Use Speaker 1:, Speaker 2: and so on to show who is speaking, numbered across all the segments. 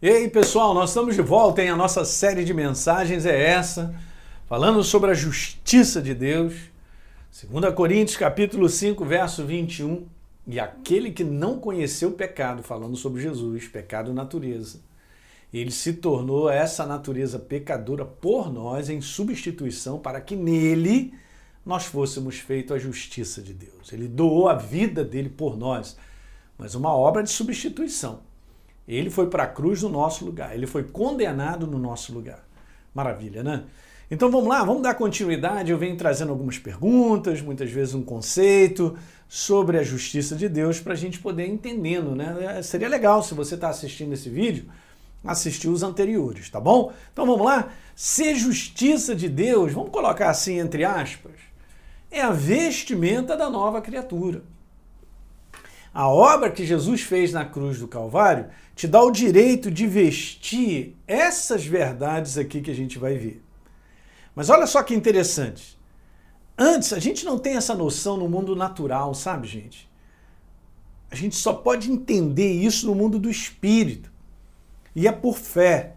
Speaker 1: Ei pessoal, nós estamos de volta, hein? A nossa série de mensagens é essa, falando sobre a justiça de Deus. 2 Coríntios capítulo 5, verso 21. E aquele que não conheceu o pecado, falando sobre Jesus, pecado natureza, ele se tornou essa natureza pecadora por nós em substituição para que nele nós fôssemos feitos a justiça de Deus. Ele doou a vida dele por nós, mas uma obra de substituição. Ele foi para a cruz no nosso lugar, ele foi condenado no nosso lugar. Maravilha, né? Então vamos lá, vamos dar continuidade. Eu venho trazendo algumas perguntas, muitas vezes um conceito sobre a justiça de Deus para a gente poder entendendo, né? É, seria legal se você está assistindo esse vídeo, assistir os anteriores, tá bom? Então vamos lá. Ser justiça de Deus, vamos colocar assim entre aspas, é a vestimenta da nova criatura. A obra que Jesus fez na cruz do Calvário te dá o direito de vestir essas verdades aqui que a gente vai ver. Mas olha só que interessante. Antes, a gente não tem essa noção no mundo natural, sabe, gente? A gente só pode entender isso no mundo do espírito. E é por fé.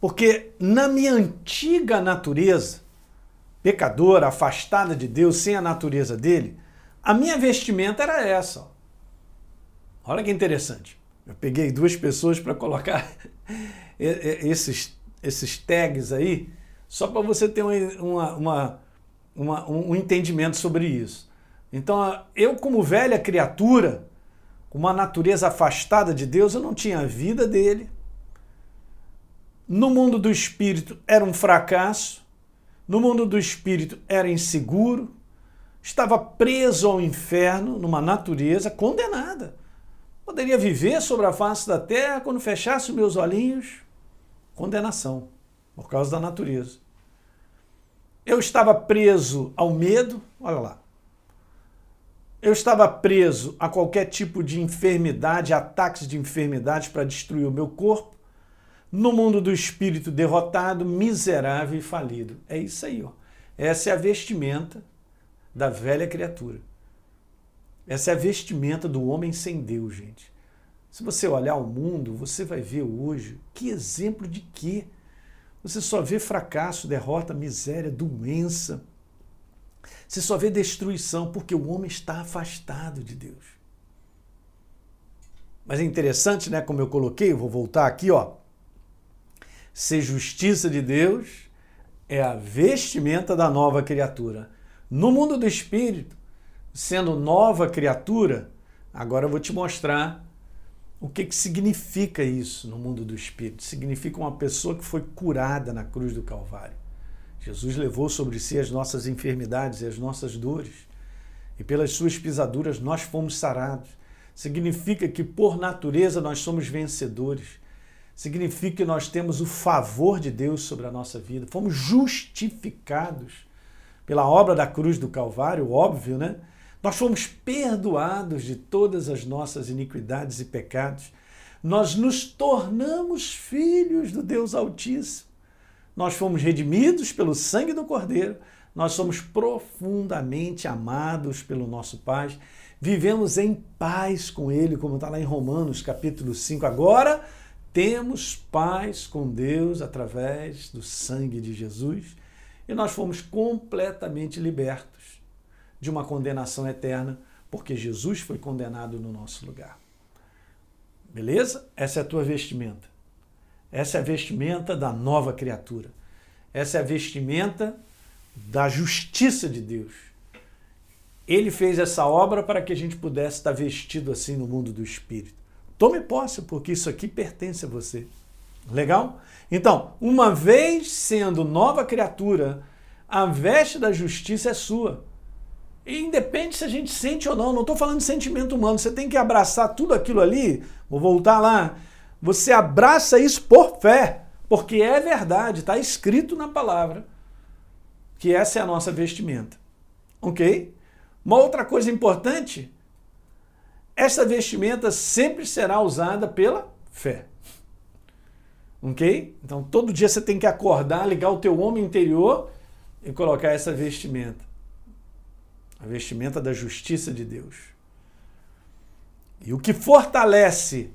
Speaker 1: Porque na minha antiga natureza, pecadora, afastada de Deus, sem a natureza dele, a minha vestimenta era essa. Ó. Olha que interessante. Eu peguei duas pessoas para colocar esses, esses tags aí, só para você ter uma, uma, uma, um entendimento sobre isso. Então, eu, como velha criatura, com uma natureza afastada de Deus, eu não tinha a vida dele. No mundo do espírito era um fracasso. No mundo do espírito era inseguro. Estava preso ao inferno, numa natureza condenada. Poderia viver sobre a face da terra quando fechasse os meus olhinhos? Condenação, por causa da natureza. Eu estava preso ao medo, olha lá. Eu estava preso a qualquer tipo de enfermidade, ataques de enfermidade para destruir o meu corpo. No mundo do espírito derrotado, miserável e falido. É isso aí, ó. Essa é a vestimenta da velha criatura. Essa é a vestimenta do homem sem Deus, gente. Se você olhar o mundo, você vai ver hoje que exemplo de quê? Você só vê fracasso, derrota, miséria, doença. Você só vê destruição porque o homem está afastado de Deus. Mas é interessante, né? Como eu coloquei, eu vou voltar aqui, ó. Ser justiça de Deus é a vestimenta da nova criatura. No mundo do espírito, sendo nova criatura, agora eu vou te mostrar o que, que significa isso no mundo do espírito. Significa uma pessoa que foi curada na cruz do Calvário. Jesus levou sobre si as nossas enfermidades e as nossas dores, e pelas suas pisaduras nós fomos sarados. Significa que por natureza nós somos vencedores. Significa que nós temos o favor de Deus sobre a nossa vida. Fomos justificados pela obra da cruz do Calvário, óbvio, né? Nós fomos perdoados de todas as nossas iniquidades e pecados. Nós nos tornamos filhos do Deus Altíssimo. Nós fomos redimidos pelo sangue do Cordeiro. Nós somos profundamente amados pelo nosso Pai. Vivemos em paz com Ele, como está lá em Romanos capítulo 5. Agora temos paz com Deus através do sangue de Jesus e nós fomos completamente libertos de uma condenação eterna, porque Jesus foi condenado no nosso lugar. Beleza? Essa é a tua vestimenta. Essa é a vestimenta da nova criatura. Essa é a vestimenta da justiça de Deus. Ele fez essa obra para que a gente pudesse estar vestido assim no mundo do espírito. Tome posse, porque isso aqui pertence a você. Legal? Então, uma vez sendo nova criatura, a veste da justiça é sua. E independe se a gente sente ou não, não estou falando de sentimento humano, você tem que abraçar tudo aquilo ali, vou voltar lá. Você abraça isso por fé, porque é verdade, está escrito na palavra que essa é a nossa vestimenta. Ok? Uma outra coisa importante, essa vestimenta sempre será usada pela fé. Ok? Então todo dia você tem que acordar, ligar o teu homem interior e colocar essa vestimenta a vestimenta da justiça de Deus. E o que fortalece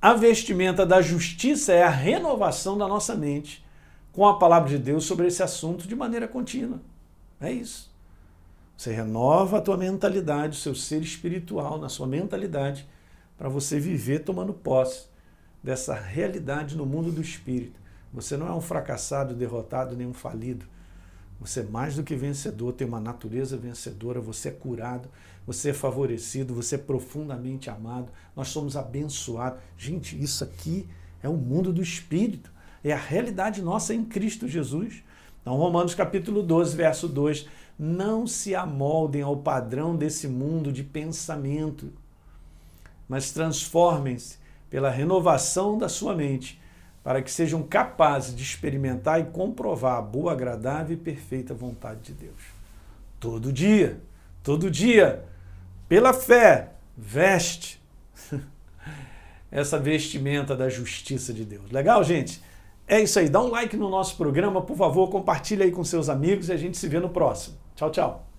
Speaker 1: A vestimenta da justiça é a renovação da nossa mente com a palavra de Deus sobre esse assunto de maneira contínua. É isso. Você renova a tua mentalidade, o seu ser espiritual na sua mentalidade para você viver tomando posse dessa realidade no mundo do espírito. Você não é um fracassado, derrotado, nem um falido. Você é mais do que vencedor, tem uma natureza vencedora, você é curado, você é favorecido, você é profundamente amado, nós somos abençoados. Gente, isso aqui é o mundo do espírito, é a realidade nossa em Cristo Jesus. Então, Romanos capítulo 12, verso 2: Não se amoldem ao padrão desse mundo de pensamento, mas transformem-se pela renovação da sua mente para que sejam capazes de experimentar e comprovar a boa, agradável e perfeita vontade de Deus. Todo dia, todo dia, pela fé, veste essa vestimenta da justiça de Deus. Legal, gente? É isso aí. Dá um like no nosso programa, por favor, compartilha aí com seus amigos e a gente se vê no próximo. Tchau, tchau.